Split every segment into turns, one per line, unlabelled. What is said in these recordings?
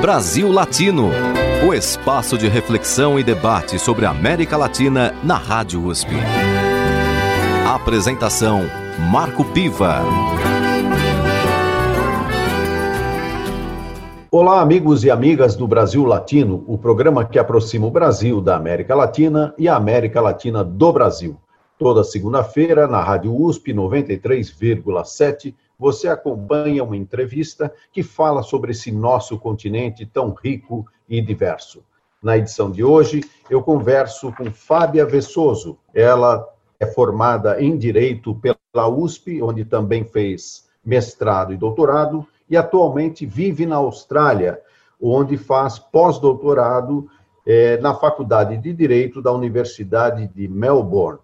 Brasil Latino, o espaço de reflexão e debate sobre a América Latina na Rádio USP. Apresentação Marco Piva.
Olá, amigos e amigas do Brasil Latino, o programa que aproxima o Brasil da América Latina e a América Latina do Brasil. Toda segunda-feira, na Rádio USP 93,7, você acompanha uma entrevista que fala sobre esse nosso continente tão rico e diverso. Na edição de hoje, eu converso com Fábia Vessoso. Ela é formada em Direito pela USP, onde também fez mestrado e doutorado, e atualmente vive na Austrália, onde faz pós-doutorado eh, na Faculdade de Direito da Universidade de Melbourne.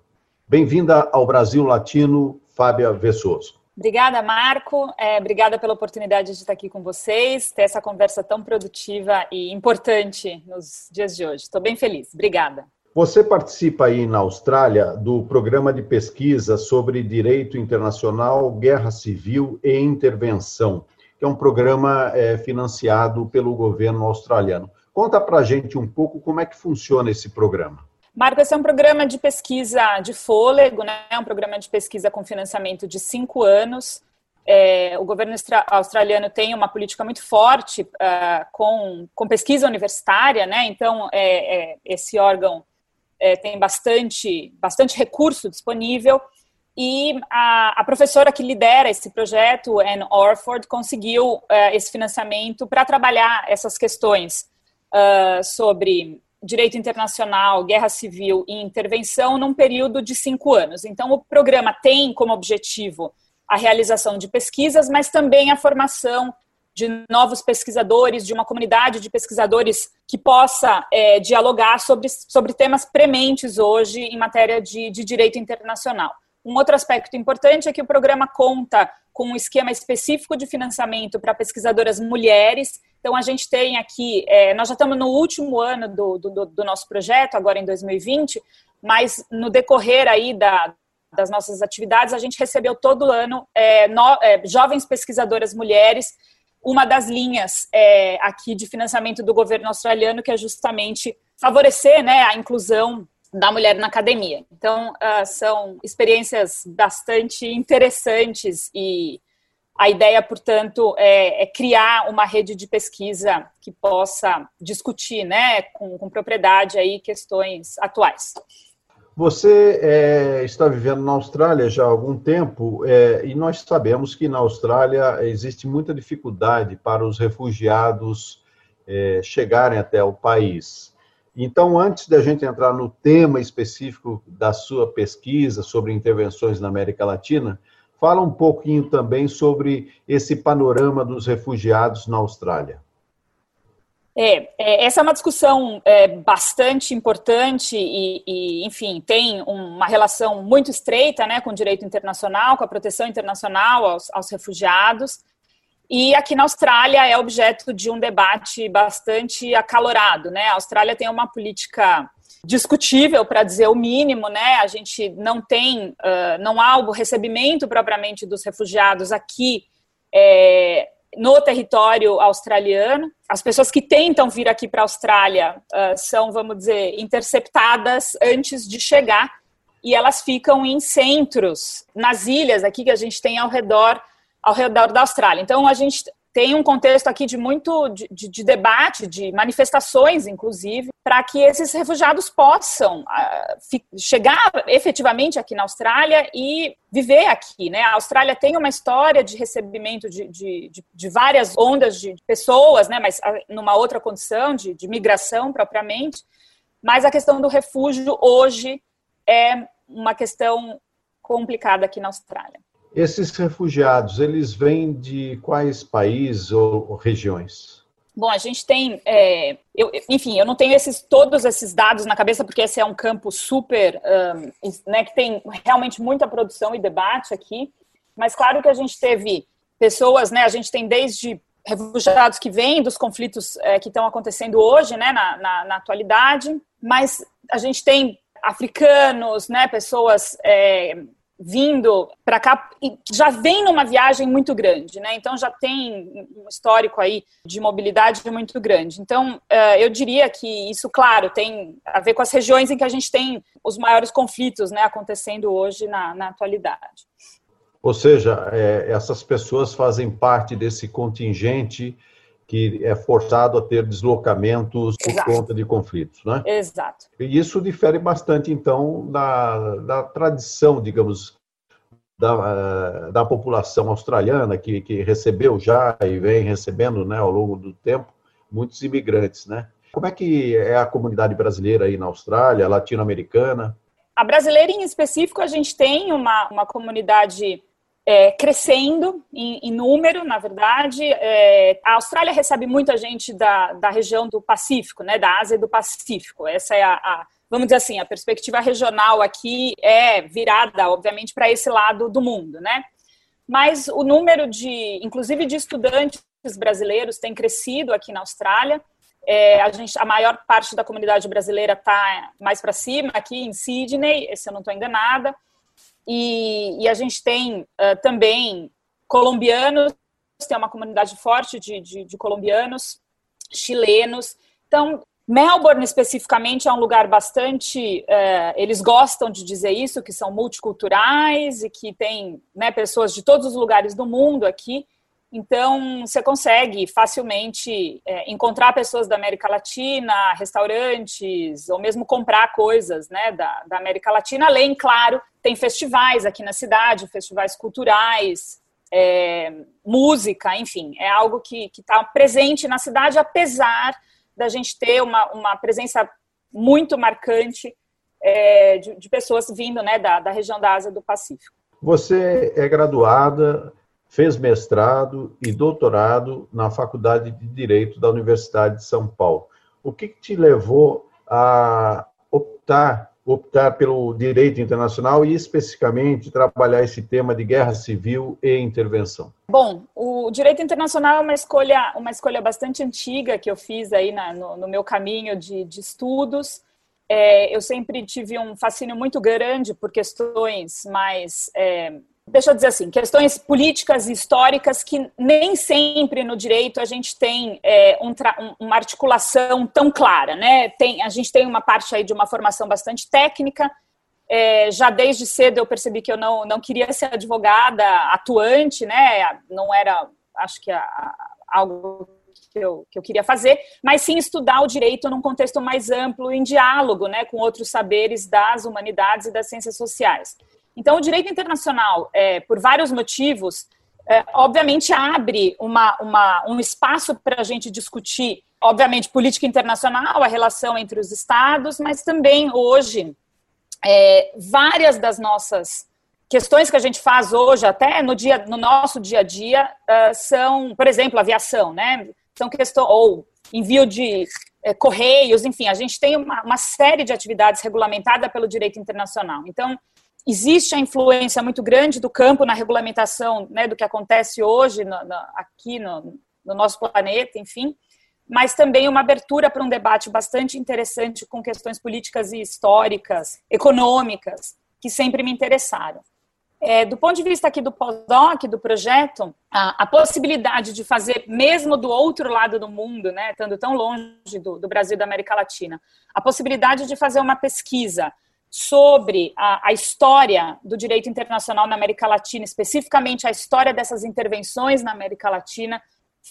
Bem-vinda ao Brasil Latino, Fábia Vessoso.
Obrigada, Marco. É, obrigada pela oportunidade de estar aqui com vocês, ter essa conversa tão produtiva e importante nos dias de hoje. Estou bem feliz. Obrigada.
Você participa aí na Austrália do programa de pesquisa sobre direito internacional, guerra civil e intervenção, que é um programa é, financiado pelo governo australiano. Conta para gente um pouco como é que funciona esse programa.
Marco, esse é um programa de pesquisa de fôlego, né? É um programa de pesquisa com financiamento de cinco anos. É, o governo australiano tem uma política muito forte uh, com, com pesquisa universitária, né? Então, é, é, esse órgão é, tem bastante, bastante recurso disponível. E a, a, professora que lidera esse projeto, Anne Orford, conseguiu uh, esse financiamento para trabalhar essas questões uh, sobre direito internacional, guerra civil e intervenção num período de cinco anos. Então, o programa tem como objetivo a realização de pesquisas, mas também a formação de novos pesquisadores, de uma comunidade de pesquisadores que possa é, dialogar sobre, sobre temas prementes hoje em matéria de, de direito internacional. Um outro aspecto importante é que o programa conta com um esquema específico de financiamento para pesquisadoras mulheres. Então, a gente tem aqui, é, nós já estamos no último ano do, do, do, nosso projeto, agora em 2020, mas no decorrer aí da, das nossas atividades, a gente recebeu todo ano é, no, é, jovens pesquisadoras mulheres, uma das linhas é, aqui de financiamento do governo australiano, que é justamente favorecer né, a inclusão da mulher na academia. Então, uh, são experiências bastante interessantes e a ideia, portanto, é, é, criar uma rede de pesquisa que possa discutir, né, com, com propriedade aí questões atuais.
Você é, está vivendo na Austrália já há algum tempo é, e nós sabemos que na Austrália existe muita dificuldade para os refugiados é, chegarem até o país. Então, antes da gente entrar no tema específico da sua pesquisa sobre intervenções na América Latina, fala um pouquinho também sobre esse panorama dos refugiados na Austrália.
É, é, essa é uma discussão é, bastante importante e, e, enfim, tem uma relação muito estreita né, com o direito internacional, com a proteção internacional aos, aos refugiados. E aqui na Austrália é objeto de um debate bastante acalorado, né? A Austrália tem uma política discutível, para dizer o mínimo, né? A gente não tem, uh, não há o recebimento propriamente dos refugiados aqui é, no território australiano. As pessoas que tentam vir aqui para a Austrália uh, são, vamos dizer, interceptadas antes de chegar e elas ficam em centros, nas ilhas aqui que a gente tem ao redor ao redor da Austrália. Então, a gente tem um contexto aqui de muito de, de, de debate, de manifestações, inclusive, para que esses refugiados possam uh, chegar efetivamente aqui na Austrália e viver aqui. Né? A Austrália tem uma história de recebimento de, de, de várias ondas de pessoas, né? mas uh, numa outra condição, de, de migração propriamente. Mas a questão do refúgio hoje é uma questão complicada aqui na Austrália.
Esses refugiados, eles vêm de quais países ou regiões?
Bom, a gente tem, é, eu, enfim, eu não tenho esses, todos esses dados na cabeça, porque esse é um campo super, um, né, que tem realmente muita produção e debate aqui, mas claro que a gente teve pessoas, né, a gente tem desde refugiados que vêm dos conflitos é, que estão acontecendo hoje, né, na, na, na, atualidade, mas a gente tem africanos, né, pessoas é, vindo para cá já vem numa viagem muito grande, né? Então já tem um histórico aí de mobilidade muito grande. Então eh, eu diria que isso, claro, tem a ver com as regiões em que a gente tem os maiores conflitos, né, acontecendo hoje na, na atualidade.
Ou seja, é, essas pessoas fazem parte desse contingente que é forçado a ter deslocamentos por Exato. conta de conflitos, né?
Exato.
E isso difere bastante, então, da, da tradição, digamos, da, da população australiana, que, que recebeu já e vem recebendo, né, ao longo do tempo, muitos imigrantes, né? Como é que é a comunidade brasileira aí na Austrália, latino-americana?
A brasileira, em específico, a gente tem uma, uma comunidade é, crescendo em, em, número, na verdade. É, a Austrália recebe muita gente da, da região do Pacífico, né, da Ásia e do Pacífico. Essa é a, a vamos dizer assim, a perspectiva regional aqui é virada, obviamente, para esse lado do mundo, né? Mas o número de, inclusive de estudantes brasileiros tem crescido aqui na Austrália. É, a, gente, a maior parte da comunidade brasileira está mais para cima, aqui em Sydney, se eu não estou enganada. E, e a gente tem uh, também colombianos, tem uma comunidade forte de, de, de colombianos, chilenos. Então, Melbourne, especificamente, é um lugar bastante. Uh, eles gostam de dizer isso, que são multiculturais e que tem né, pessoas de todos os lugares do mundo aqui. Então, você consegue facilmente é, encontrar pessoas da América Latina, restaurantes, ou mesmo comprar coisas né, da, da América Latina. Além, claro, tem festivais aqui na cidade, festivais culturais, é, música, enfim, é algo que está presente na cidade, apesar da gente ter uma, uma presença muito marcante é, de, de, pessoas vindo né, da, da região da Ásia do Pacífico.
Você é graduada fez mestrado e doutorado na Faculdade de Direito da Universidade de São Paulo. O que, te levou a optar optar pelo direito internacional e especificamente trabalhar esse tema de guerra civil e intervenção?
Bom, o direito internacional é uma escolha, uma escolha bastante antiga que eu fiz aí na, no, no, meu caminho de, de estudos. É, eu sempre tive um fascínio muito grande por questões mais é, deixa eu dizer assim, questões políticas e históricas que nem sempre no direito a gente tem é, um uma articulação tão clara, né? Tem, a gente tem uma parte aí de uma formação bastante técnica. É, já desde cedo eu percebi que eu não, não queria ser advogada atuante, né? Não era, acho que, a, a, algo que eu, que eu queria fazer, mas sim estudar o direito num contexto mais amplo, em diálogo né, com outros saberes das humanidades e das ciências sociais. Então, o direito internacional, é, por vários motivos, é, obviamente abre uma, uma, um espaço para a gente discutir, obviamente, política internacional, a relação entre os estados, mas também hoje é, várias das nossas questões que a gente faz hoje, até no, dia, no nosso dia a dia, uh, são, por exemplo, aviação, né? São questões, ou envio de é, correios, enfim, a gente tem uma, uma série de atividades regulamentadas pelo direito internacional. Então, existe a influência muito grande do campo na regulamentação né, do que acontece hoje no, no, aqui no, no, nosso planeta, enfim, mas também uma abertura para um debate bastante interessante com questões políticas e históricas, econômicas, que sempre me interessaram. É, do ponto de vista aqui do pós-doc, do projeto, a, a, possibilidade de fazer, mesmo do outro lado do mundo, né, estando tão longe do, do Brasil e da América Latina, a possibilidade de fazer uma pesquisa sobre a, a, história do direito internacional na América Latina, especificamente a história dessas intervenções na América Latina,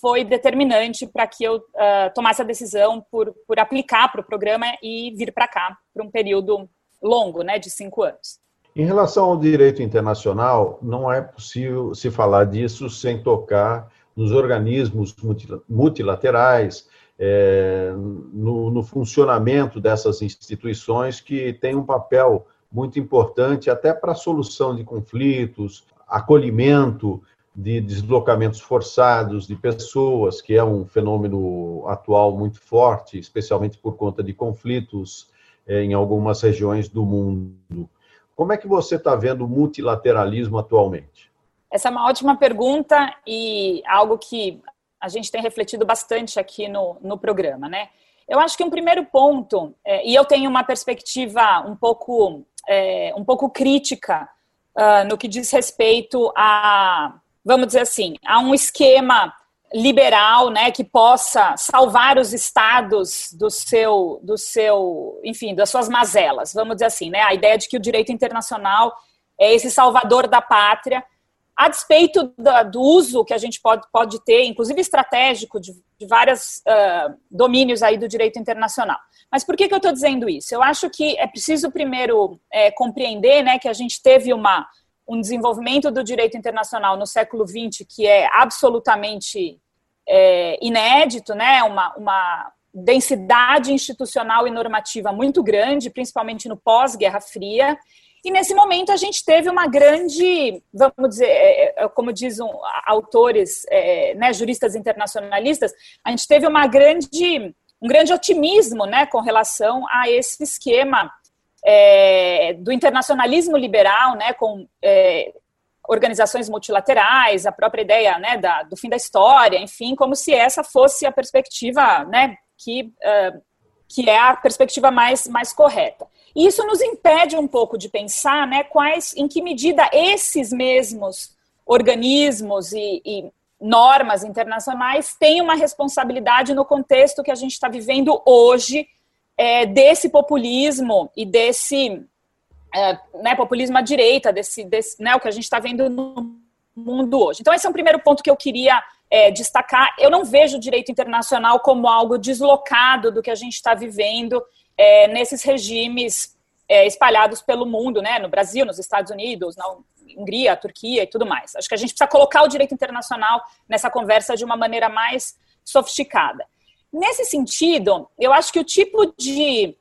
foi determinante para que eu uh, tomasse a decisão por, por aplicar para o programa e vir para cá por um período longo, né, de cinco anos.
Em relação ao direito internacional, não é possível se falar disso sem tocar nos organismos multilaterais, é, no, no, funcionamento dessas instituições que têm um papel muito importante até para a solução de conflitos, acolhimento de deslocamentos forçados de pessoas, que é um fenômeno atual muito forte, especialmente por conta de conflitos é, em algumas regiões do mundo. Como é que você está vendo o multilateralismo atualmente?
Essa é uma ótima pergunta e algo que a gente tem refletido bastante aqui no, no programa, né? Eu acho que um primeiro ponto, é, e eu tenho uma perspectiva um pouco, é, um pouco crítica uh, no que diz respeito a, vamos dizer assim, a um esquema liberal, né, que possa salvar os estados do seu, do seu, enfim, das suas mazelas, vamos dizer assim, né, a ideia de que o direito internacional é esse salvador da pátria, a despeito do, do uso que a gente pode, pode ter, inclusive estratégico, de, de vários uh, domínios aí do direito internacional. Mas por que, que eu estou dizendo isso? Eu acho que é preciso primeiro é, compreender né, que a gente teve uma, um desenvolvimento do direito internacional no século XX que é absolutamente é, inédito, né, uma, uma densidade institucional e normativa muito grande, principalmente no pós-Guerra Fria, e nesse momento a gente teve uma grande, vamos dizer, é, é, como dizem autores, é, né, juristas internacionalistas, a gente teve uma grande, um grande otimismo né, com relação a esse esquema é, do internacionalismo liberal, né, com é, organizações multilaterais, a própria ideia né, da, do fim da história, enfim, como se essa fosse a perspectiva né, que, uh, que é a perspectiva mais, mais correta. E isso nos impede um pouco de pensar né, quais, em que medida esses mesmos organismos e, e normas internacionais têm uma responsabilidade no contexto que a gente está vivendo hoje é, desse populismo e desse é, né, populismo à direita, desse, desse, né, o que a gente está vendo no mundo hoje. Então, esse é um primeiro ponto que eu queria é, destacar. Eu não vejo o direito internacional como algo deslocado do que a gente está vivendo é, nesses regimes é, espalhados pelo mundo, né, no Brasil, nos Estados Unidos, na Hungria, Turquia e tudo mais. Acho que a gente precisa colocar o direito internacional nessa conversa de uma maneira mais sofisticada. Nesse sentido, eu acho que o tipo de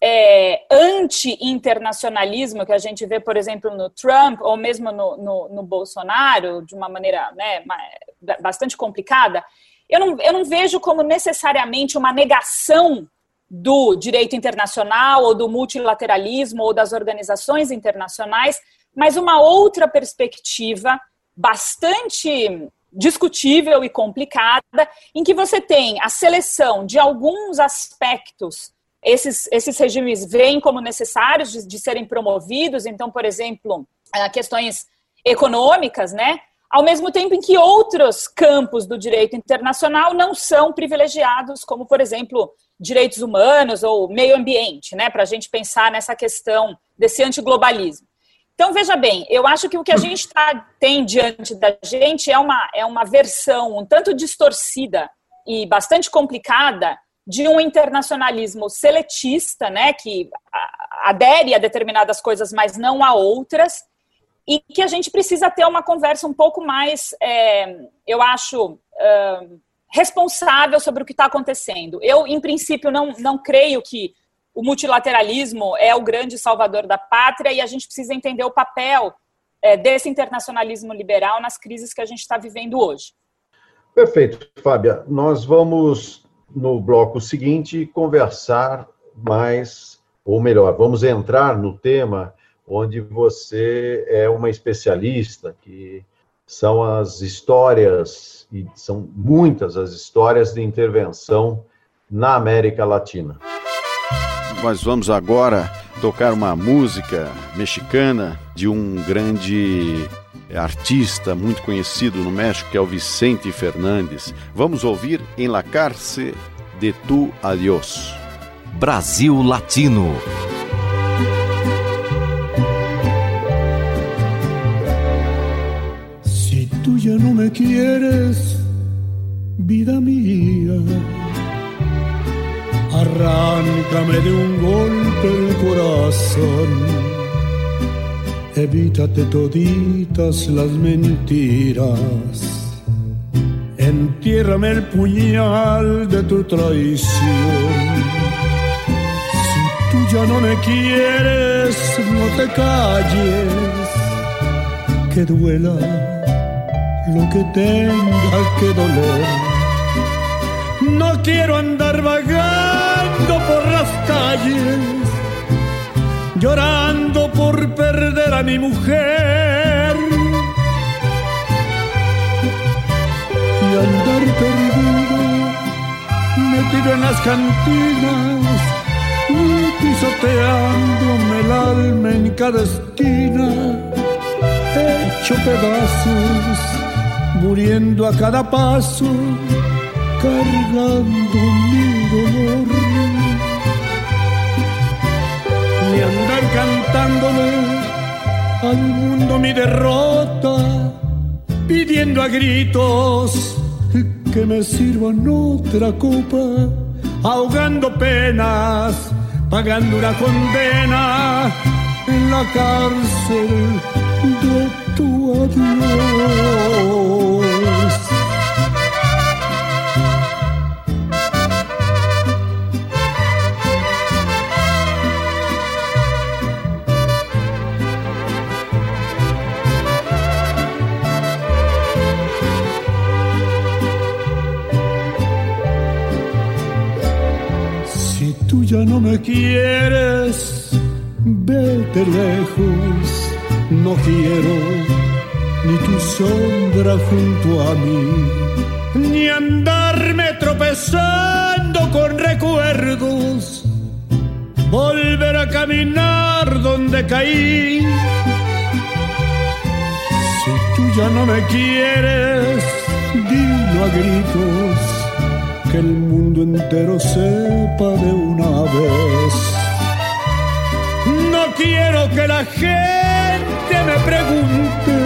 é, anti-internacionalismo que a gente vê, por exemplo, no Trump ou mesmo no, no, no Bolsonaro, de uma maneira né, bastante complicada, eu não, eu não vejo como necessariamente uma negação do direito internacional ou do multilateralismo ou das organizações internacionais, mas uma outra perspectiva bastante discutível e complicada, em que você tem a seleção de alguns aspectos. Esses, esses regimes veem como necessários de, de serem promovidos, então, por exemplo, eh, questões econômicas, né? Ao mesmo tempo em que outros campos do direito internacional não são privilegiados, como, por exemplo, direitos humanos ou meio ambiente, né, para a gente pensar nessa questão desse antiglobalismo. Então, veja bem, eu acho que o que a gente tá, tem diante da gente é uma, é uma versão um tanto distorcida e bastante complicada de um internacionalismo seletista, né, que adere a determinadas coisas, mas não a outras, e que a gente precisa ter uma conversa um pouco mais, é, eu acho, uh, responsável sobre o que está acontecendo. Eu, em princípio, não, não creio que o multilateralismo é o grande salvador da pátria e a gente precisa entender o papel é, desse internacionalismo liberal nas crises que a gente está vivendo hoje.
Perfeito, Fábia. Nós vamos, no bloco seguinte, conversar mais, ou melhor, vamos entrar no tema onde você é uma especialista, que são as histórias, e são muitas as histórias de intervenção na América Latina.
Nós vamos agora tocar uma música mexicana de um grande artista muito conhecido no México, que é o Vicente Fernandes. Vamos ouvir Em La Cárcel de Tu Adiós.
Brasil Latino.
Vida mía. Arráncame de un golpe el corazón. Evítate toditas las mentiras. Entiérrame el puñal de tu traición. Si tú ya no me quieres, no te calles, que duela lo que tenga que doler. No quiero andar vagando por las calles, llorando por perder a mi mujer. Y andar perdido, metido en las cantinas, y pisoteándome el alma en cada esquina hecho pedazos, muriendo a cada paso, cargando mi dolor. Ni andar cantándole al mundo mi derrota, pidiendo a gritos que me sirvan otra copa, ahogando penas, pagando una condena en la cárcel de tu adiós. Ya no me quieres, vete lejos. No quiero ni tu sombra junto a mí, ni andarme tropezando con recuerdos, volver a caminar donde caí. Si tú ya no me quieres, dilo a gritos, que el mundo entero sepa de una vez. No quiero que la gente me pregunte,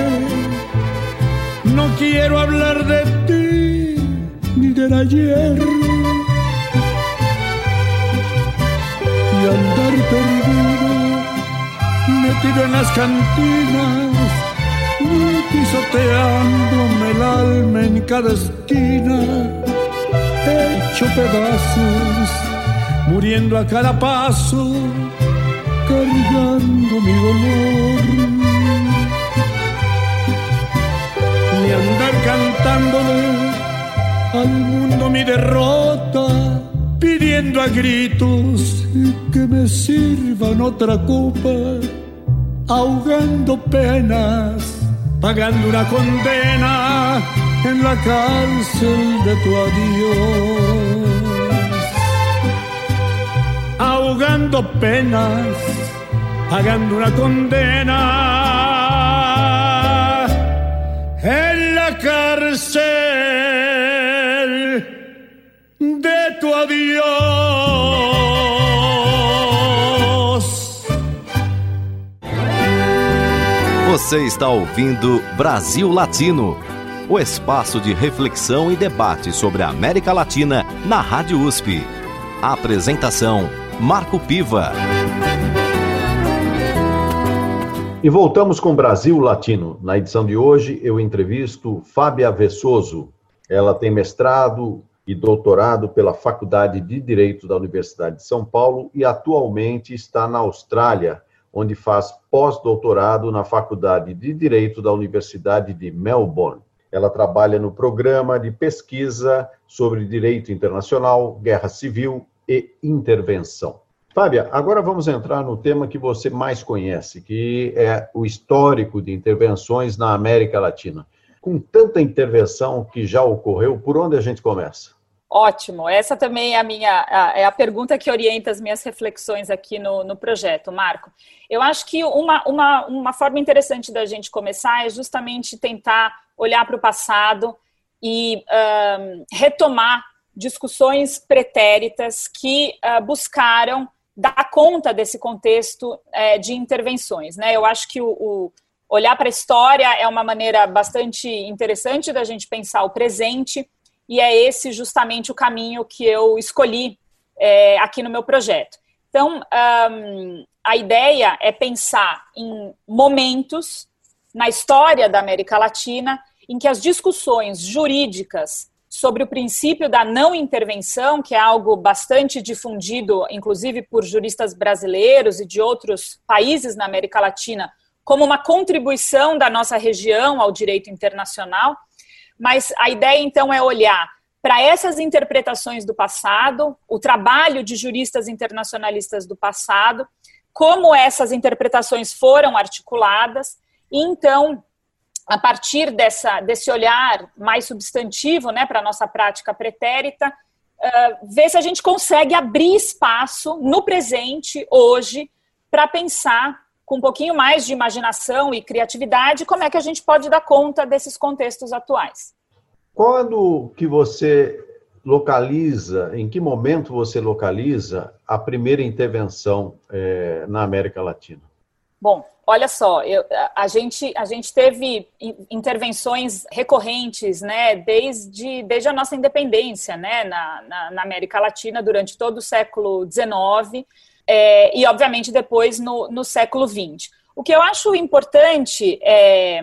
no quiero hablar de ti ni del ayer. Y andar perdido, metido en las cantinas, pisoteándome el alma en cada esquina, hecho pedazos, muriendo a cada paso cargando mi dolor. Ni andar cantándole al mundo mi derrota, pidiendo a gritos que me sirvan otra copa, ahogando penas, pagando una condena en la cárcel de tu adiós. Ahogando penas, pagando una condena. En la cárcel de tu adiós.
Você está ouvindo Brasil Latino, o espaço de reflexão e debate sobre a América Latina na Rádio USP. A apresentação Marco Piva.
E voltamos com Brasil Latino. Na edição de hoje, eu entrevisto Fábia Vessoso. Ela tem mestrado e doutorado pela Faculdade de Direito da Universidade de São Paulo e atualmente está na Austrália, onde faz pós-doutorado na Faculdade de Direito da Universidade de Melbourne. Ela trabalha no programa de pesquisa sobre direito internacional, guerra civil e intervenção. Fábia, agora vamos entrar no tema que você mais conhece, que é o histórico de intervenções na América Latina. Com tanta intervenção que já ocorreu, por onde a gente começa?
Ótimo. Essa também é a minha é a pergunta que orienta as minhas reflexões aqui no, no projeto, Marco. Eu acho que uma, uma, uma forma interessante da gente começar é justamente tentar olhar para o passado e um, retomar discussões pretéritas que uh, buscaram dar conta desse contexto uh, de intervenções. Né? Eu acho que o, o olhar para a história é uma maneira bastante interessante da gente pensar o presente, e é esse justamente o caminho que eu escolhi é, aqui no meu projeto. Então, um, a ideia é pensar em momentos na história da América Latina em que as discussões jurídicas sobre o princípio da não intervenção, que é algo bastante difundido, inclusive por juristas brasileiros e de outros países na América Latina, como uma contribuição da nossa região ao direito internacional. Mas a ideia, então, é olhar para essas interpretações do passado, o trabalho de juristas internacionalistas do passado, como essas interpretações foram articuladas, e então a partir dessa, desse olhar mais substantivo né, para a nossa prática pretérita, uh, ver se a gente consegue abrir espaço no presente, hoje, para pensar com um pouquinho mais de imaginação e criatividade, como é que a gente pode dar conta desses contextos atuais.
Quando que você localiza, em que momento você localiza a primeira intervenção é, na América Latina?
Bom, olha só, eu, a, gente, a gente teve intervenções recorrentes, né, desde, desde a nossa independência, né, na, na, na América Latina durante todo o século XIX é, e, obviamente, depois no, no século XX. O que eu acho importante é,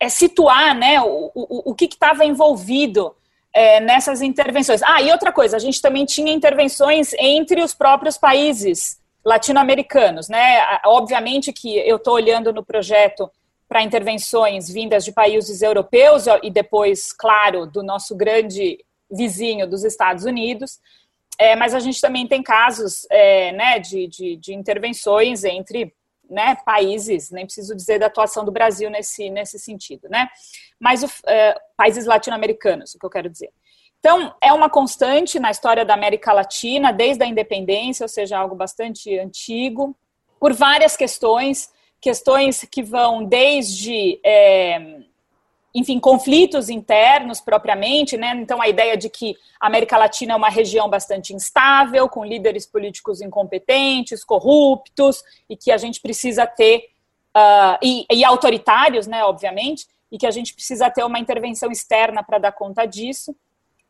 é situar, né, o, o, o que estava envolvido é, nessas intervenções. Ah, e outra coisa, a gente também tinha intervenções entre os próprios países latino-americanos, né? Obviamente que eu estou olhando no projeto para intervenções vindas de países europeus e depois, claro, do nosso grande vizinho dos Estados Unidos, é, mas a gente também tem casos é, né, de, de, de, intervenções entre né, países, nem preciso dizer da atuação do Brasil nesse, nesse sentido, né? Mas o, é, países latino-americanos, o que eu quero dizer. Então, é uma constante na história da América Latina, desde a independência, ou seja, algo bastante antigo, por várias questões, questões que vão desde é, enfim, conflitos internos propriamente, né? Então a ideia de que a América Latina é uma região bastante instável, com líderes políticos incompetentes, corruptos, e que a gente precisa ter uh, e, e, autoritários, né? Obviamente, e que a gente precisa ter uma intervenção externa para dar conta disso.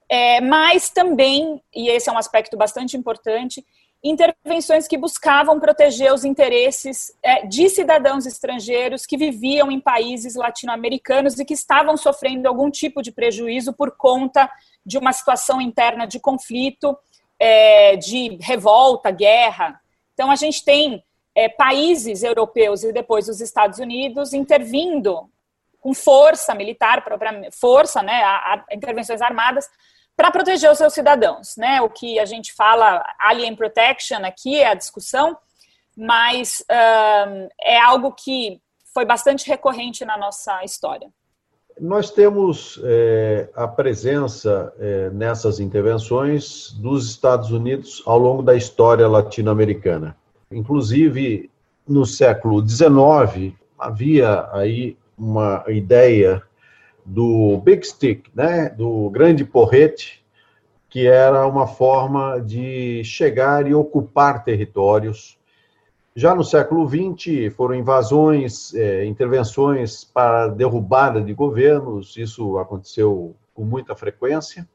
É, mas também, e esse é um aspecto bastante importante, intervenções que buscavam proteger os interesses é, de cidadãos estrangeiros que viviam em países latino-americanos e que estavam sofrendo algum tipo de prejuízo por conta de uma situação interna de conflito, é, de revolta, guerra. Então, a gente tem é, países europeus e depois os Estados Unidos intervindo com força militar, força, né, a, a intervenções armadas, para proteger os seus cidadãos, né? O que a gente fala alien protection aqui é a discussão, mas é algo que foi bastante recorrente na nossa história.
Nós temos é, a presença é, nessas intervenções dos Estados Unidos ao longo da história latino-americana. Inclusive, no século XIX, havia aí uma ideia do Big Stick, né, do grande porrete, que era uma forma de chegar e ocupar territórios. Já no século XX, foram invasões, é, intervenções para derrubada de governos, isso aconteceu com muita frequência.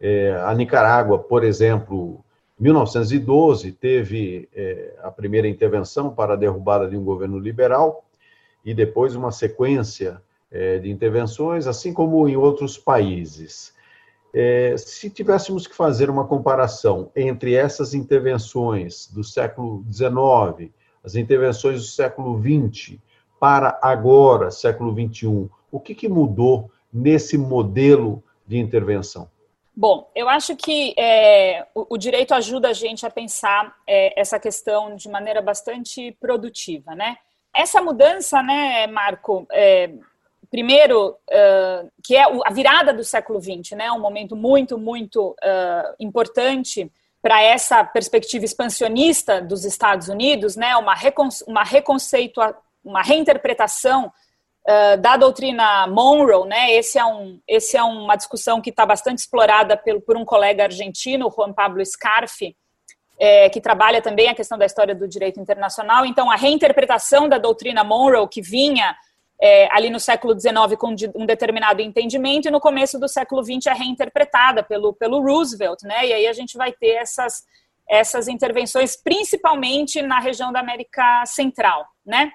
É, a Nicarágua, por exemplo, em 1912, teve é, a primeira intervenção para a derrubada de um governo liberal, e depois uma sequência é, de intervenções, assim como em outros países. É, se tivéssemos que fazer uma comparação entre essas intervenções do século XIX, as intervenções do século XX, para agora, século XXI, o que, que mudou nesse modelo de intervenção?
Bom, eu acho que é, o, o, direito ajuda a gente a pensar é, essa questão de maneira bastante produtiva, né? Essa mudança, né, Marco, é, primeiro, uh, que é a virada do século XX, né, um momento muito, muito uh, importante para essa perspectiva expansionista dos Estados Unidos, né, uma, recon uma reconceitua uma reinterpretação uh, da doutrina Monroe, né, esse é, um, esse é uma discussão que está bastante explorada pelo, por um colega argentino, Juan Pablo Scarfi, é, que trabalha também a questão da história do direito internacional. Então, a reinterpretação da doutrina Monroe, que vinha é, ali no século XIX com um determinado entendimento e no começo do século XX é reinterpretada pelo, pelo Roosevelt, né? E aí a gente vai ter essas, essas intervenções, principalmente na região da América Central, né?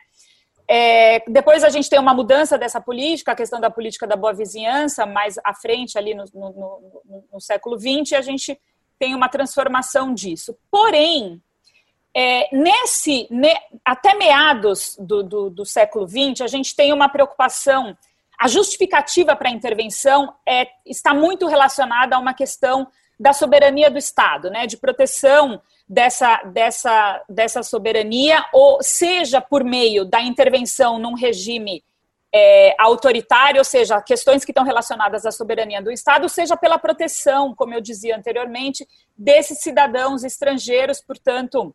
É, depois a gente tem uma mudança dessa política, a questão da política da boa vizinhança, mais à frente ali no, no, no, no século XX, a gente tem uma transformação disso. Porém, é, nesse, ne, até meados do, do, do século XX, a gente tem uma preocupação. A justificativa para a intervenção é, está muito relacionada a uma questão da soberania do Estado, né, de proteção dessa, dessa, dessa soberania, ou seja por meio da intervenção num regime é, autoritário, ou seja, questões que estão relacionadas à soberania do Estado, seja pela proteção, como eu dizia anteriormente, desses cidadãos estrangeiros, portanto,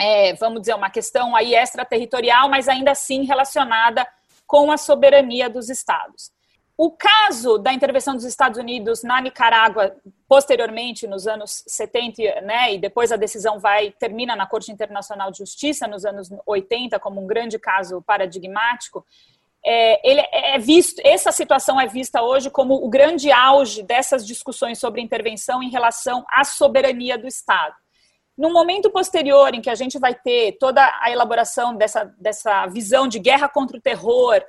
é, vamos dizer, uma questão aí extraterritorial, mas ainda assim relacionada com a soberania dos estados. O caso da intervenção dos Estados Unidos na Nicarágua, posteriormente, nos anos 70, né, e depois a decisão vai termina na Corte Internacional de Justiça, nos anos 80, como um grande caso paradigmático, é, ele é visto, essa situação é vista hoje como o grande auge dessas discussões sobre intervenção em relação à soberania do Estado. No momento posterior, em que a gente vai ter toda a elaboração dessa, dessa visão de guerra contra o terror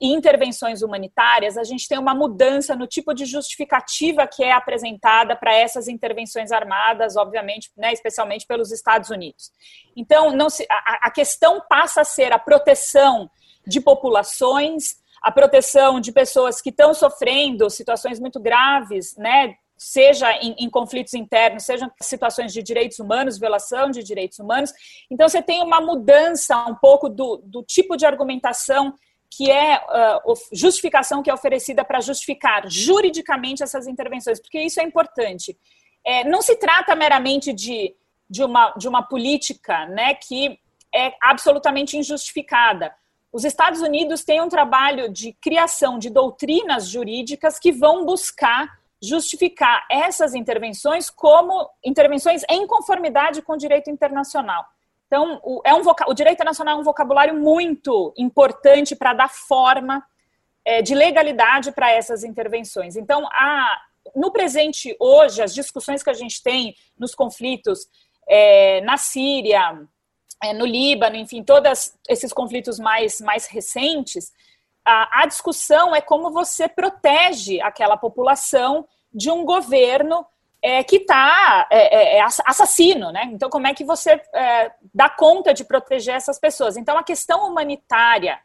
e intervenções humanitárias, a gente tem uma mudança no tipo de justificativa que é apresentada para essas intervenções armadas, obviamente, né, especialmente pelos Estados Unidos. Então, não se, a, a questão passa a ser a proteção de populações, a proteção de pessoas que estão sofrendo situações muito graves, né, seja em, em, conflitos internos, seja situações de direitos humanos, violação de direitos humanos. Então, você tem uma mudança um pouco do, do tipo de argumentação que é uh, justificação que é oferecida para justificar juridicamente essas intervenções, porque isso é importante. É, não se trata meramente de, de, uma, de uma política né, que é absolutamente injustificada. Os Estados Unidos têm um trabalho de criação de doutrinas jurídicas que vão buscar justificar essas intervenções como intervenções em conformidade com o direito internacional. Então, o, é um o direito internacional é um vocabulário muito importante para dar forma é, de legalidade para essas intervenções. Então, a, no presente, hoje, as discussões que a gente tem nos conflitos é, na Síria, é, no Líbano, enfim, todos esses conflitos mais, mais recentes, a, a discussão é como você protege aquela população de um governo é, que está é, é, é assassino, né? Então, como é que você é, dá conta de proteger essas pessoas? Então, a questão humanitária,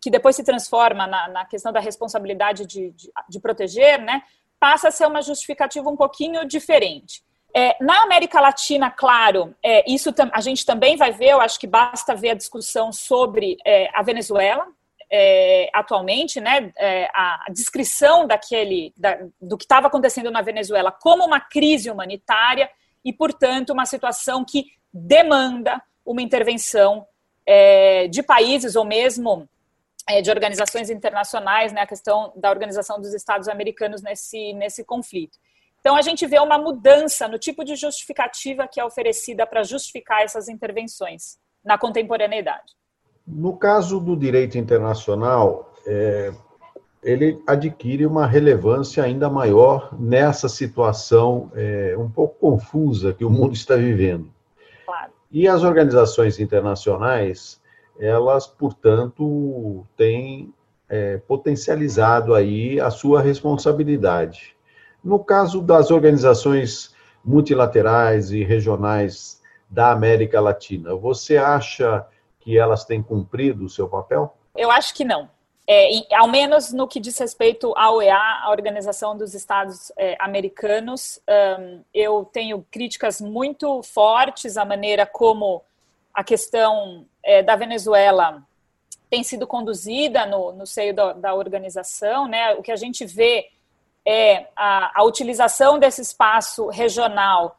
que depois se transforma na, na questão da responsabilidade de, de, de, proteger, né? Passa a ser uma justificativa um pouquinho diferente. É, na América Latina, claro, isso a gente também vai ver, eu acho que basta ver a discussão sobre a Venezuela, é, atualmente, né, é, a descrição daquele, da, do que estava acontecendo na Venezuela como uma crise humanitária e, portanto, uma situação que demanda uma intervenção é, de países ou mesmo é, de organizações internacionais, né, a questão da Organização dos Estados Americanos nesse, nesse conflito. Então, a gente vê uma mudança no tipo de justificativa que é oferecida para justificar essas intervenções na contemporaneidade.
No caso do direito internacional, é, ele adquire uma relevância ainda maior nessa situação é, um pouco confusa que o mundo está vivendo. Claro. E as organizações internacionais, elas, portanto, têm é, potencializado aí a sua responsabilidade. No caso das organizações multilaterais e regionais da América Latina, você acha que elas têm cumprido o seu papel?
Eu acho que não. É, ao menos no que diz respeito à OEA, a Organização dos Estados é, Americanos, um, eu tenho críticas muito fortes à maneira como a questão é, da Venezuela tem sido conduzida no, no seio da, da, organização. Né? O que a gente vê é a, a utilização desse espaço regional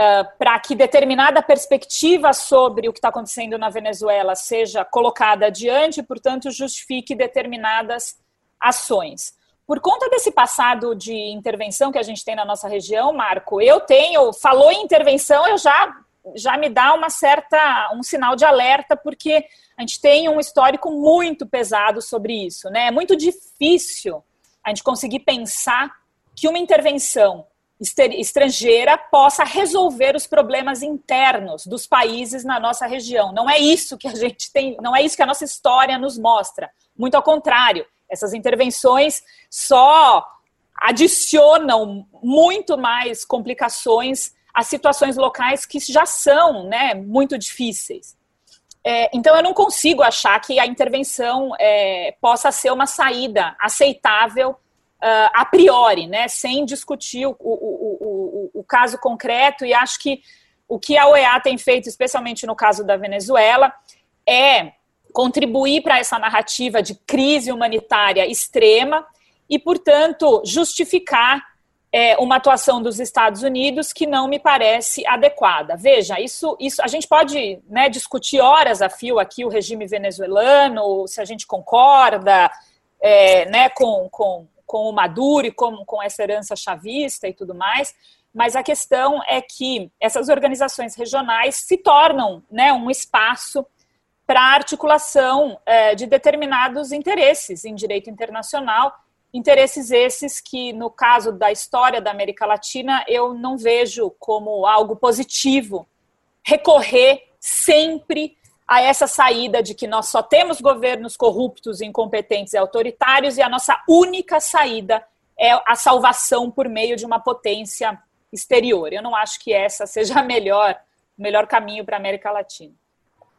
uh, para que determinada perspectiva sobre o que está acontecendo na Venezuela seja colocada adiante, portanto, justifique determinadas ações. Por conta desse passado de intervenção que a gente tem na nossa região, Marco, eu tenho, falou em intervenção, eu já já me dá uma certa um sinal de alerta porque a gente tem um histórico muito pesado sobre isso, né? É muito difícil a gente conseguir pensar que uma intervenção estrangeira possa resolver os problemas internos dos países na nossa região. Não é isso que a gente tem, não é isso que a nossa história nos mostra. Muito ao contrário, essas intervenções só adicionam muito mais complicações às situações locais que já são né, muito difíceis. É, então, eu não consigo achar que a intervenção é, possa ser uma saída aceitável uh, a priori, né, sem discutir o, o, o, o, caso concreto, e acho que o que a OEA tem feito, especialmente no caso da Venezuela, é contribuir para essa narrativa de crise humanitária extrema e, portanto, justificar é, uma atuação dos Estados Unidos que não me parece adequada. Veja, isso, isso a gente pode né, discutir horas a fio aqui o regime venezuelano, se a gente concorda é, né, com, com, com o Maduro e com, com essa herança chavista e tudo mais, mas a questão é que essas organizações regionais se tornam né, um espaço para articulação é, de determinados interesses em direito internacional Interesses esses que, no caso da história da América Latina, eu não vejo como algo positivo recorrer sempre a essa saída de que nós só temos governos corruptos, incompetentes e autoritários e a nossa única saída é a salvação por meio de uma potência exterior. Eu não acho que essa seja a melhor, o melhor caminho para a América Latina.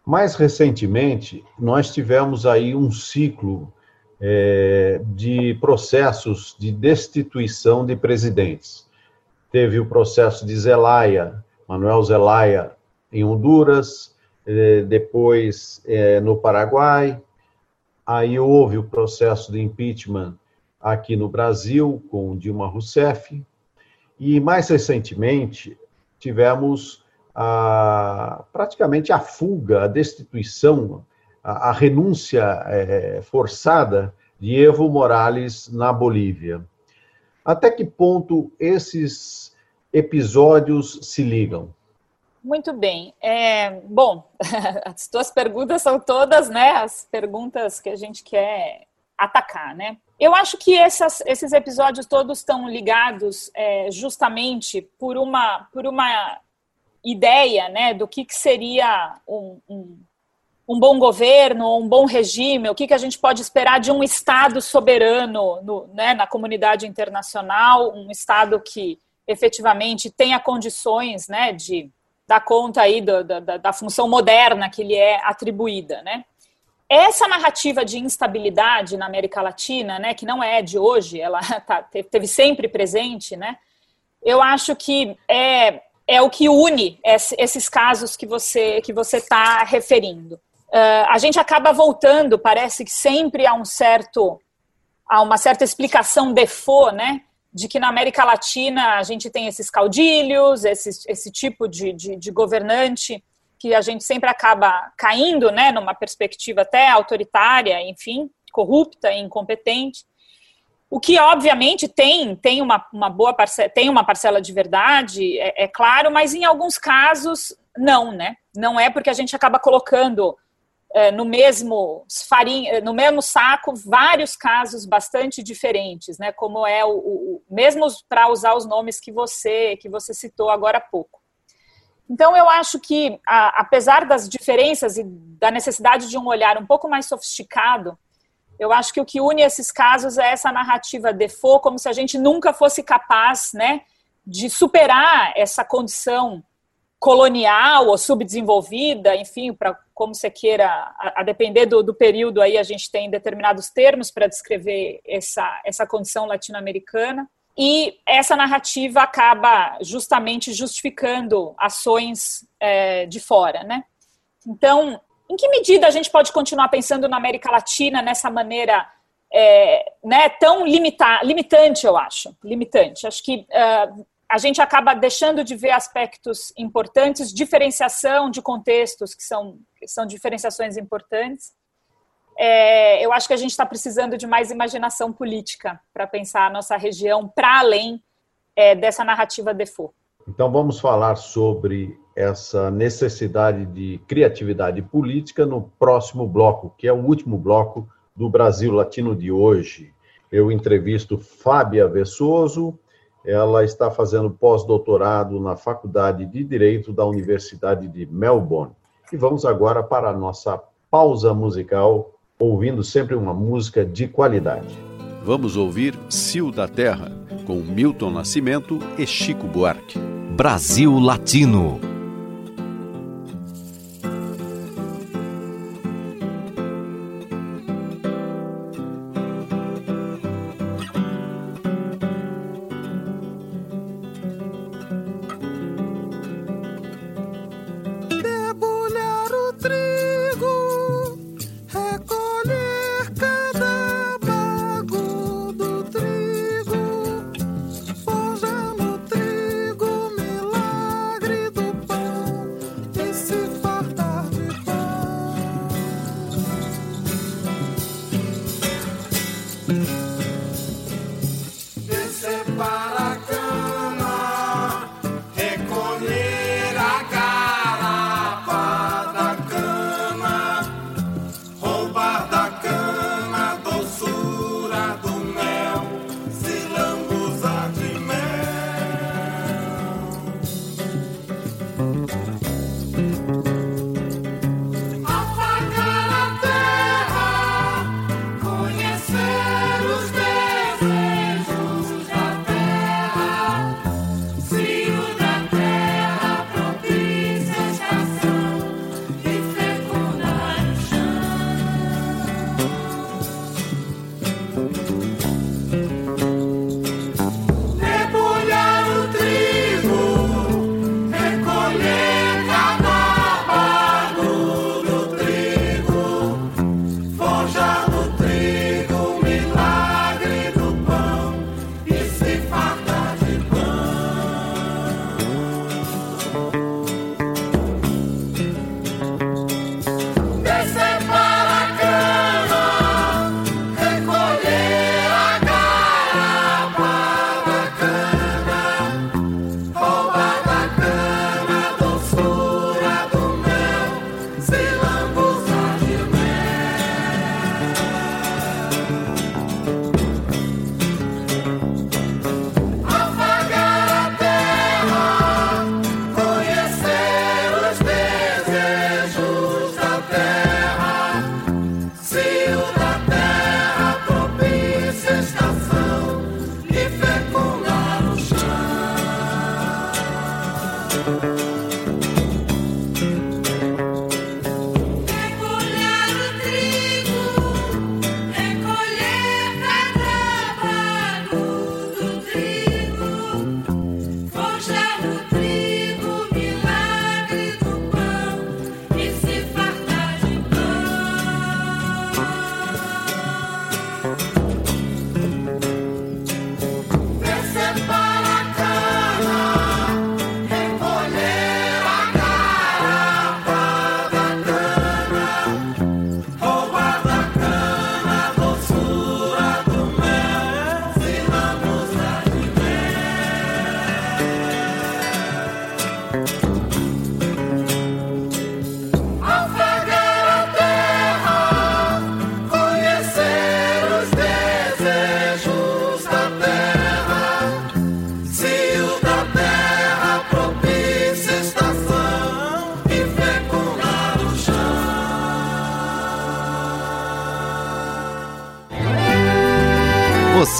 Mais recentemente, nós tivemos aí um ciclo é, de processos de destituição de presidentes. Teve o processo de Zelaya, Manuel Zelaya, em Honduras, depois é, no Paraguai, aí houve o processo de impeachment aqui no Brasil, com Dilma Rousseff, e mais recentemente tivemos a, praticamente a fuga, a destituição a, a renúncia é, forçada de Evo Morales na Bolívia. Até que ponto esses episódios se ligam?
Muito bem. É, bom, as tuas perguntas são todas, né, as perguntas que a gente quer atacar, né? Eu acho que essas, esses episódios todos estão ligados é, justamente por uma, por uma ideia, né, do que, que seria um, um um bom governo, um bom regime, o que, que a gente pode esperar de um Estado soberano no, né, na comunidade internacional, um Estado que efetivamente tenha condições né, de dar conta aí do, da, da função moderna que lhe é atribuída. Né? Essa narrativa de instabilidade na América Latina, né, que não é de hoje, ela tá, teve sempre presente, né, eu acho que é, é o que une esses casos que você que você está referindo. Uh, a gente acaba voltando, parece que sempre há um certo, há uma certa explicação default, né? De que na América Latina a gente tem esses caudilhos, esse, esse tipo de, de, de governante que a gente sempre acaba caindo, né? Numa perspectiva até autoritária, enfim, corrupta e incompetente. O que, obviamente, tem, tem uma, uma boa parcela, tem uma parcela de verdade, é, é claro, mas em alguns casos, não, né? Não é porque a gente acaba colocando no mesmo farinha, é, no mesmo saco vários casos bastante diferentes, né? Como é o, o mesmo para usar os nomes que você que você citou agora há pouco. Então eu acho que a, apesar das diferenças e da necessidade de um olhar um pouco mais sofisticado, eu acho que o que une esses casos é essa narrativa default, como se a gente nunca fosse capaz, né, de superar essa condição colonial ou subdesenvolvida, enfim, para como você queira, a, a depender do, do, período aí a gente tem determinados termos para descrever essa, essa condição latino-americana. E essa narrativa acaba justamente justificando ações é, de fora, né? Então, em que medida a gente pode continuar pensando na América Latina nessa maneira é, né, tão limita, limitante, eu acho, limitante. Acho que uh, a gente acaba deixando de ver aspectos importantes, diferenciação de contextos, que são, que são diferenciações importantes. É, eu acho que a gente está precisando de mais imaginação política para pensar a nossa região para além é, dessa narrativa default.
Então, vamos falar sobre essa necessidade de criatividade política no próximo bloco, que é o último bloco do Brasil Latino de hoje. Eu entrevisto Fábia Vessoso, ela está fazendo pós-doutorado na Faculdade de Direito da Universidade de Melbourne. E vamos agora para a nossa pausa musical, ouvindo sempre uma música de qualidade.
Vamos ouvir Cio da Terra, com Milton Nascimento e Chico Buarque.
Brasil Latino.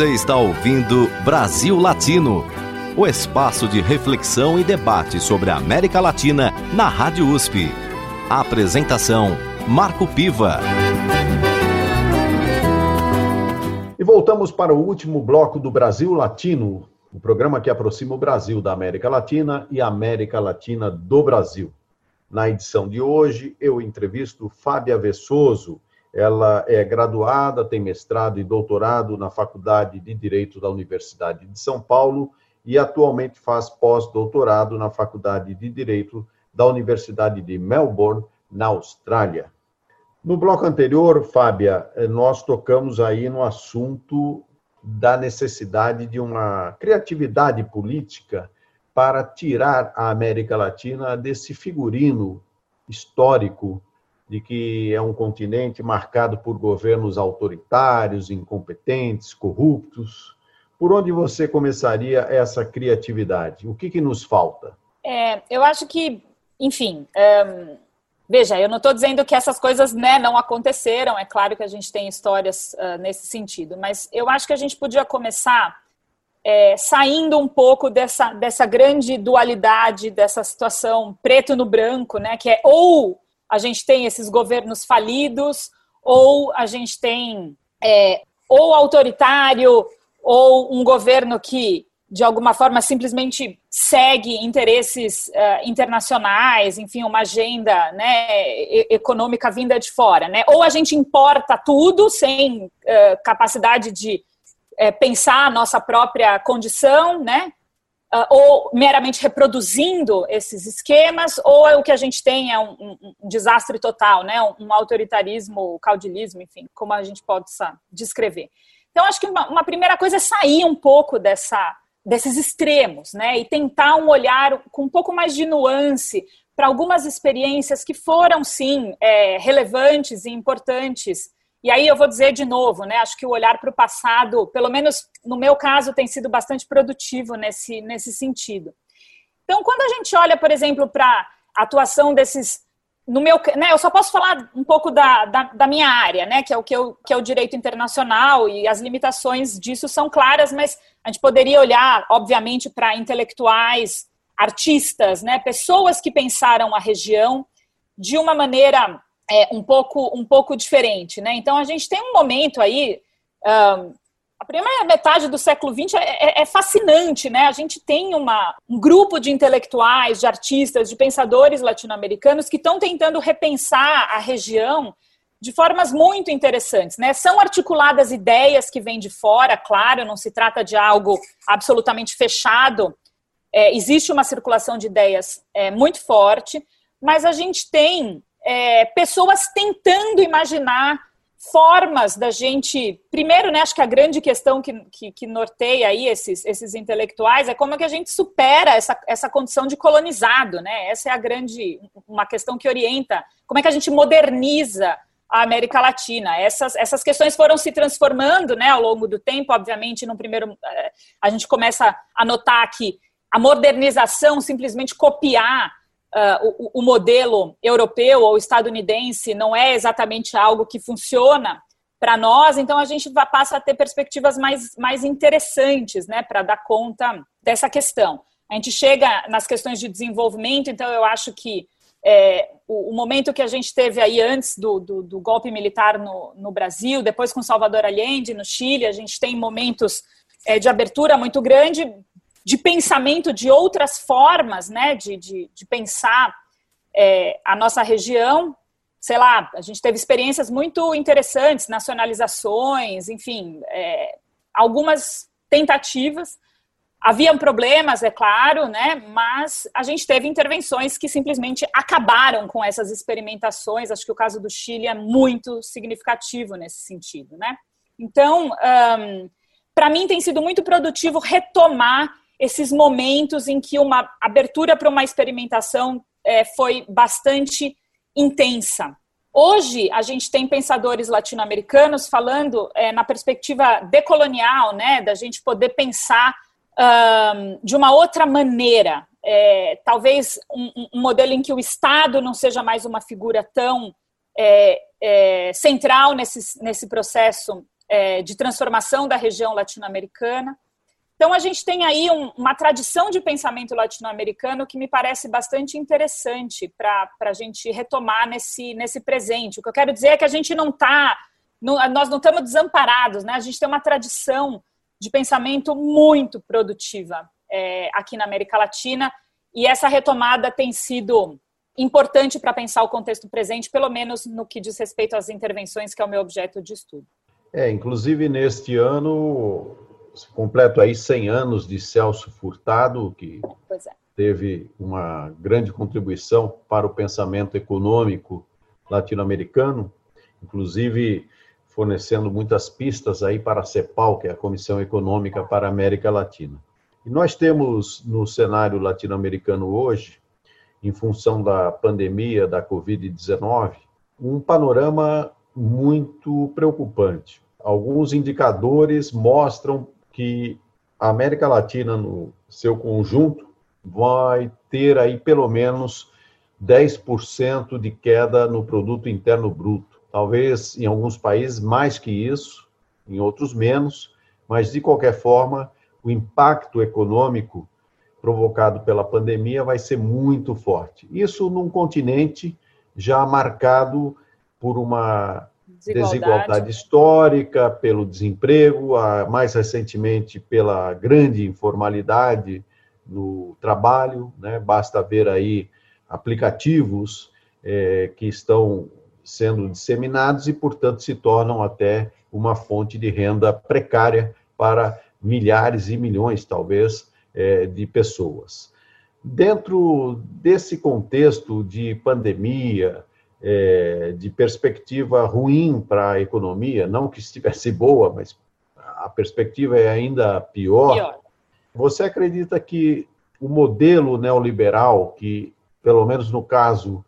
Você está ouvindo Brasil Latino, o espaço de reflexão e debate sobre a América Latina na Rádio USP. A apresentação: Marco Piva.
E voltamos para o último bloco do Brasil Latino, o programa que aproxima o Brasil da América Latina e a América Latina do Brasil. Na edição de hoje, eu entrevisto Fábia Vessoso ela é graduada, tem mestrado e doutorado na Faculdade de Direito da Universidade de São Paulo e atualmente faz pós-doutorado na Faculdade de Direito da Universidade de Melbourne, na Austrália. No bloco anterior, Fábia, nós tocamos aí no assunto da necessidade de uma criatividade política para tirar a América Latina desse figurino histórico de que é um continente marcado por governos autoritários, incompetentes, corruptos. Por onde você começaria essa criatividade? O que, que nos falta?
É, eu acho que, enfim, um, veja, eu não estou dizendo que essas coisas né, não aconteceram, é claro que a gente tem histórias uh, nesse sentido, mas eu acho que a gente podia começar é, saindo um pouco dessa, dessa grande dualidade, dessa situação preto no branco, né, que é ou a gente tem esses governos falidos, ou a gente tem é, ou autoritário, ou um governo que, de alguma forma, simplesmente segue interesses uh, internacionais, enfim, uma agenda né, econômica vinda de fora. Né? Ou a gente importa tudo sem uh, capacidade de uh, pensar a nossa própria condição, né? Uh, ou meramente reproduzindo esses esquemas, ou é o que a gente tem é um, um, um desastre total, né? Um, um, autoritarismo, caudilismo, enfim, como a gente pode descrever. Então, acho que uma, uma primeira coisa é sair um pouco dessa, desses extremos, né? E tentar um olhar com um pouco mais de nuance para algumas experiências que foram, sim, é, relevantes e importantes e aí eu vou dizer de novo, né? Acho que o olhar para o passado, pelo menos no meu caso, tem sido bastante produtivo nesse, nesse sentido. Então, quando a gente olha, por exemplo, para a atuação desses. No meu, né, eu só posso falar um pouco da, da, da, minha área, né, que é o que, eu, que é o direito internacional e as limitações disso são claras, mas a gente poderia olhar, obviamente, para intelectuais, artistas, né, pessoas que pensaram a região de uma maneira é, um, pouco, um pouco diferente. Né? Então, a gente tem um momento aí. Um, a primeira metade do século XX é, é, é, fascinante, né? A gente tem uma, um grupo de intelectuais, de artistas, de pensadores latino-americanos que estão tentando repensar a região de formas muito interessantes, né? São articuladas ideias que vêm de fora, claro, não se trata de algo absolutamente fechado. É, existe uma circulação de ideias é, muito forte, mas a gente tem é, pessoas tentando imaginar formas da gente. Primeiro, né, acho que a grande questão que, que, que, norteia aí esses, esses intelectuais é como é que a gente supera essa, essa condição de colonizado, né? Essa é a grande, uma questão que orienta como é que a gente moderniza a América Latina. Essas, essas questões foram se transformando né, ao longo do tempo, obviamente, no primeiro é, a gente começa a notar que a modernização, simplesmente copiar uh, o, o, modelo europeu ou estadunidense não é exatamente algo que funciona para nós, então a gente passa a ter perspectivas mais, mais interessantes né, para dar conta dessa questão. a gente chega nas questões de desenvolvimento, então eu acho que é, o, o, momento que a gente teve aí antes do, do, do golpe militar no, no, Brasil, depois com Salvador Allende no Chile, a gente tem momentos é, de abertura muito grande, de pensamento de outras formas né, de, de, de pensar é, a nossa região. Sei lá, a gente teve experiências muito interessantes, nacionalizações, enfim, é, algumas tentativas. Haviam problemas, é claro, né? Mas a gente teve intervenções que simplesmente acabaram com essas experimentações. Acho que o caso do Chile é muito significativo nesse sentido, né? Então, um, para mim tem sido muito produtivo retomar esses momentos em que uma abertura para uma experimentação é, foi bastante intensa. Hoje, a gente tem pensadores latino-americanos falando é, na perspectiva decolonial, né, da gente poder pensar um, de uma outra maneira. É, talvez um, um, modelo em que o Estado não seja mais uma figura tão é, é central nesse, nesse processo é, de transformação da região latino-americana. Então, a gente tem aí um, uma tradição de pensamento latino-americano que me parece bastante interessante para a gente retomar nesse, nesse presente. O que eu quero dizer é que a gente não está, nós não estamos desamparados, né? A gente tem uma tradição de pensamento muito produtiva é, aqui na América Latina e essa retomada tem sido importante para pensar o contexto presente, pelo menos no que diz respeito às intervenções, que é o meu objeto de estudo.
É, inclusive neste ano completo aí 100 anos de Celso Furtado, que é. teve uma grande contribuição para o pensamento econômico latino-americano, inclusive fornecendo muitas pistas aí para a CEPAL, que é a Comissão Econômica para a América Latina. E nós temos no cenário latino-americano hoje, em função da pandemia da Covid-19, um panorama muito preocupante. Alguns indicadores mostram que a América Latina, no seu conjunto, vai ter aí pelo menos 10% de queda no produto interno bruto. Talvez em alguns países mais que isso, em outros menos, mas de qualquer forma, o impacto econômico provocado pela pandemia vai ser muito forte. Isso num continente já marcado por uma desigualdade. desigualdade histórica, pelo desemprego, mais recentemente pela grande informalidade no trabalho, né? basta ver aí aplicativos é, que estão sendo disseminados e, portanto, se tornam até uma fonte de renda precária para milhares e milhões, talvez, é, de pessoas. Dentro desse contexto de pandemia, é, de perspectiva ruim para a economia, não que estivesse boa, mas a perspectiva é ainda pior. pior. Você acredita que o modelo neoliberal, que, pelo menos no caso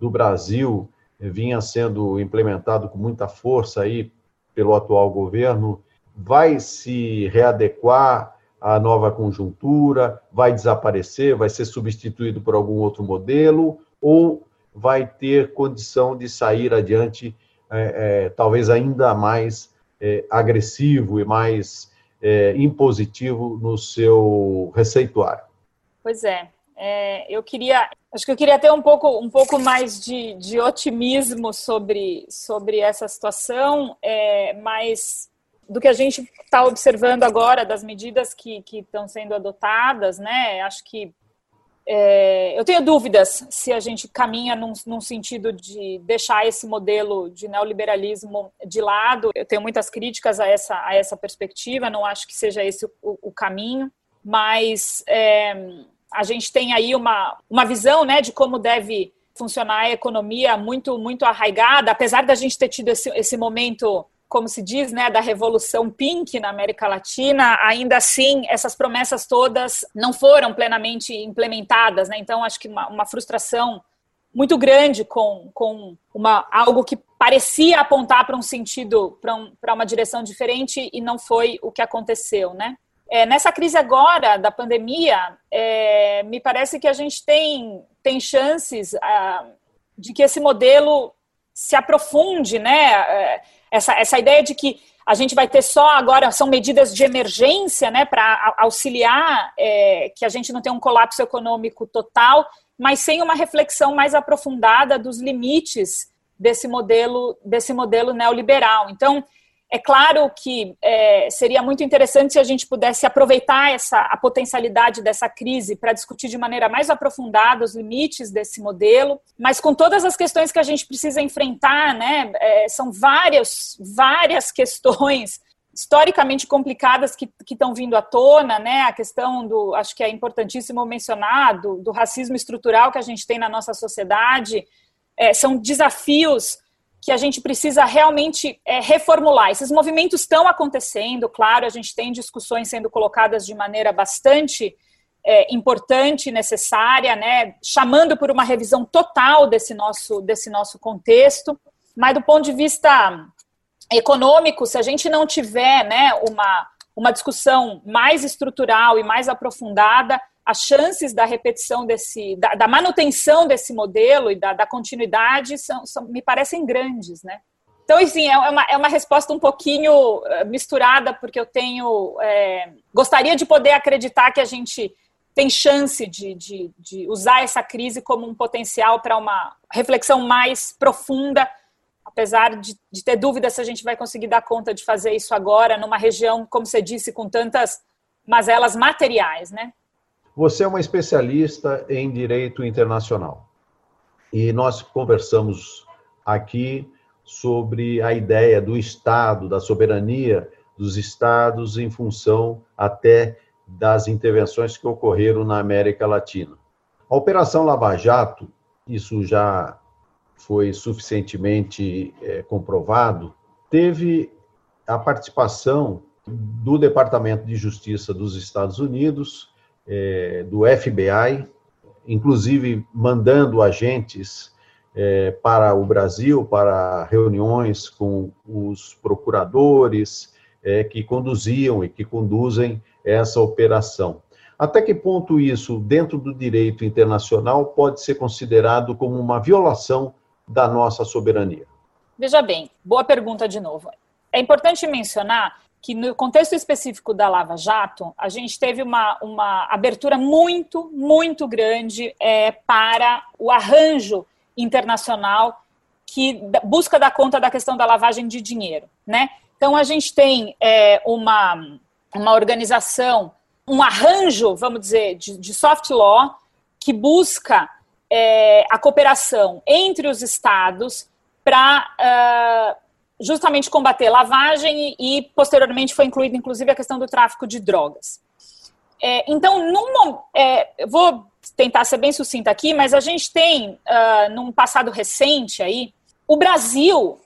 do Brasil, vinha sendo implementado com muita força aí pelo atual governo, vai se readequar à nova conjuntura, vai desaparecer, vai ser substituído por algum outro modelo, ou vai ter condição de sair adiante, é, é, talvez ainda mais é, agressivo e mais é, impositivo no seu receituário.
Pois é. é, eu queria, acho que eu queria ter um pouco, um pouco mais de, de otimismo sobre, sobre essa situação, é, mas do que a gente está observando agora, das medidas que, que estão sendo adotadas, né? Acho que é, eu tenho dúvidas se a gente caminha num, num, sentido de deixar esse modelo de neoliberalismo de lado. Eu tenho muitas críticas a essa, a essa perspectiva, não acho que seja esse o, o caminho, mas é, a gente tem aí uma, uma visão né, de como deve funcionar a economia muito, muito arraigada, apesar da gente ter tido esse, esse momento como se diz, né, da revolução pink na América Latina, ainda assim essas promessas todas não foram plenamente implementadas, né? Então acho que uma, uma frustração muito grande com, com uma, algo que parecia apontar para um sentido, para um, uma direção diferente e não foi o que aconteceu, né? É, nessa crise agora da pandemia, é, me parece que a gente tem, tem chances ah, de que esse modelo se aprofunde, né? É, essa, essa ideia de que a gente vai ter só agora, são medidas de emergência, né, para auxiliar é, que a gente não tenha um colapso econômico total, mas sem uma reflexão mais aprofundada dos limites desse modelo, desse modelo neoliberal. Então, é claro que é, seria muito interessante se a gente pudesse aproveitar essa, a potencialidade dessa crise para discutir de maneira mais aprofundada os limites desse modelo, mas com todas as questões que a gente precisa enfrentar, né, é, são várias, várias questões historicamente complicadas que estão vindo à tona, né? A questão do, acho que é importantíssimo mencionar, do, do racismo estrutural que a gente tem na nossa sociedade, é, são desafios que a gente precisa realmente é, reformular. Esses movimentos estão acontecendo, claro, a gente tem discussões sendo colocadas de maneira bastante é, importante, necessária, né, chamando por uma revisão total desse nosso, desse nosso contexto, mas do ponto de vista econômico, se a gente não tiver né, uma, uma discussão mais estrutural e mais aprofundada, as chances da repetição desse, da, da manutenção desse modelo e da, da continuidade são, são, me parecem grandes, né? Então, assim, é uma, é uma resposta um pouquinho eh, misturada, porque eu tenho. É, gostaria de poder acreditar que a gente tem chance de, de, de usar essa crise como um potencial para uma reflexão mais profunda, apesar de, de ter dúvidas se a gente vai conseguir dar conta de fazer isso agora, numa região, como você disse, com tantas mazelas materiais, né?
Você é uma especialista em direito internacional e nós conversamos aqui sobre a ideia do Estado, da soberania dos Estados em função até das intervenções que ocorreram na América Latina. A Operação Lava Jato, isso já foi suficientemente é, comprovado, teve a participação do Departamento de Justiça dos Estados Unidos, é, do FBI, inclusive mandando agentes é, para o Brasil, para reuniões com os procuradores é, que conduziam e que conduzem essa operação. Até que ponto isso, dentro do direito internacional, pode ser considerado como uma violação da nossa soberania?
Veja bem, boa pergunta de novo. É importante mencionar que no contexto específico da Lava Jato, a gente teve uma, uma abertura muito, muito grande é, para o arranjo internacional que busca dar conta da questão da lavagem de dinheiro, né? Então a gente tem é, uma, uma organização, um arranjo, vamos dizer, de, de soft law que busca é, a cooperação entre os estados para uh, justamente combater lavagem e, posteriormente foi incluída inclusive a questão do tráfico de drogas. É, então, num, é, vou tentar ser bem sucinta aqui, mas a gente tem, uh, num passado recente aí, o Brasil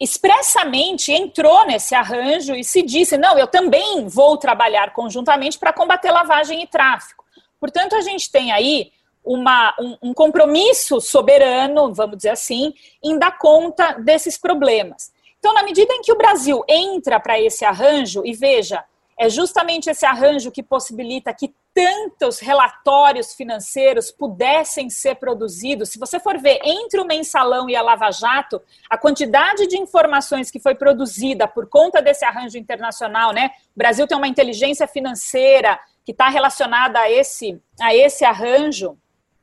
expressamente entrou nesse arranjo e se disse, não, eu também vou trabalhar conjuntamente para combater lavagem e tráfico. Portanto, a gente tem aí uma, um, um compromisso soberano, vamos dizer assim, em dar conta desses problemas. Então, na medida em que o Brasil entra para esse arranjo, e veja, é justamente esse arranjo que possibilita que tantos relatórios financeiros pudessem ser produzidos. Se você for ver entre o mensalão e a Lava Jato, a quantidade de informações que foi produzida por conta desse arranjo internacional, né? O Brasil tem uma inteligência financeira que está relacionada a esse, a esse arranjo,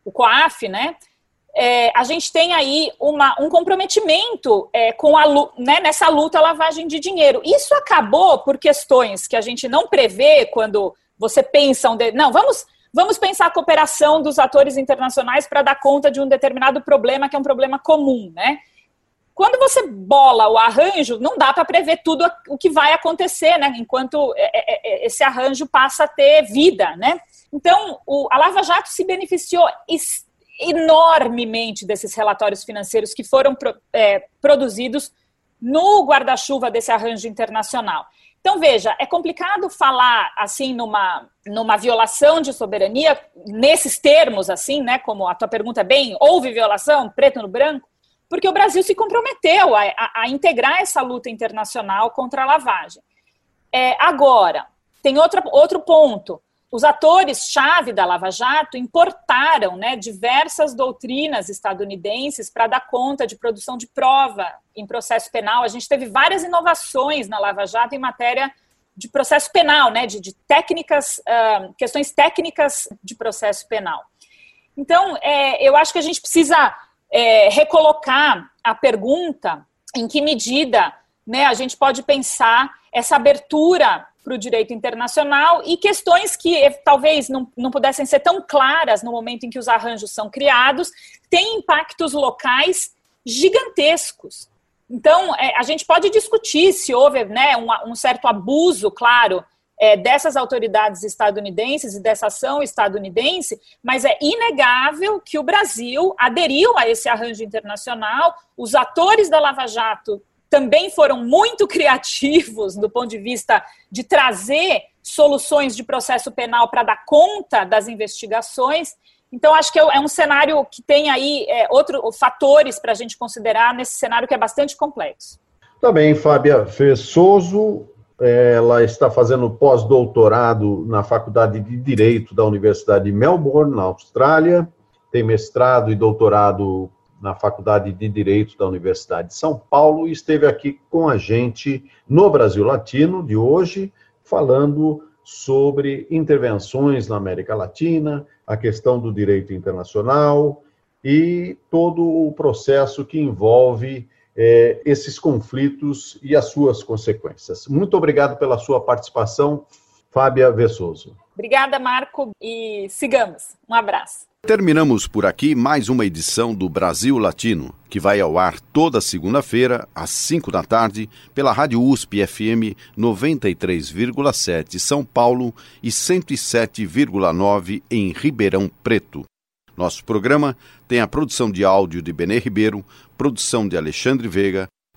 o COAF, né? É, a gente tem aí uma, um comprometimento é, com a, né, nessa luta à lavagem de dinheiro. Isso acabou por questões que a gente não prevê quando você pensa. Um de, não, vamos, vamos pensar a cooperação dos atores internacionais para dar conta de um determinado problema que é um problema comum, né? Quando você bola o arranjo, não dá para prever tudo o que vai acontecer, né? Enquanto é, é, é, esse arranjo passa a ter vida, né? Então, o, a Lava Jato se beneficiou enormemente desses relatórios financeiros que foram é, produzidos no guarda-chuva desse arranjo internacional. Então, veja, é complicado falar assim numa, numa violação de soberania, nesses termos, assim, né? Como a tua pergunta é bem, houve violação, preto no branco, porque o Brasil se comprometeu a, a, a integrar essa luta internacional contra a lavagem. É, agora, tem outra, outro ponto. Os atores-chave da Lava Jato importaram né, diversas doutrinas estadunidenses para dar conta de produção de prova em processo penal. A gente teve várias inovações na Lava Jato em matéria de processo penal, né, de, de técnicas, uh, questões técnicas de processo penal. Então, é, eu acho que a gente precisa é, recolocar a pergunta em que medida né, a gente pode pensar essa abertura para o direito internacional e questões que eh, talvez não, não pudessem ser tão claras no momento em que os arranjos são criados, têm impactos locais gigantescos. Então, é, a gente pode discutir se houve né, um, um certo abuso, claro, é, dessas autoridades estadunidenses e dessa ação estadunidense, mas é inegável que o Brasil aderiu a esse arranjo internacional, os atores da Lava Jato também foram muito criativos do ponto de vista de trazer soluções de processo penal para dar conta das investigações. Então, acho que é, é um cenário que tem aí é, outros fatores para a gente considerar nesse cenário que é bastante complexo.
Também, tá Fábia Fessoso, ela está fazendo pós-doutorado na Faculdade de Direito da Universidade de Melbourne, na Austrália, tem mestrado e doutorado na Faculdade de Direito da Universidade de São Paulo e esteve aqui com a gente no Brasil Latino de hoje, falando sobre intervenções na América Latina, a questão do direito internacional e todo o processo que envolve é, esses conflitos e as suas consequências. Muito obrigado pela sua participação, Fábia Vessoso.
Obrigada, Marco, e sigamos. Um abraço.
Terminamos por aqui mais uma edição do Brasil Latino, que vai ao ar toda segunda-feira, às 5 da tarde, pela Rádio USP FM 93,7 São Paulo e 107,9 em Ribeirão Preto. Nosso programa tem a produção de áudio de Benê Ribeiro, produção de Alexandre Veiga,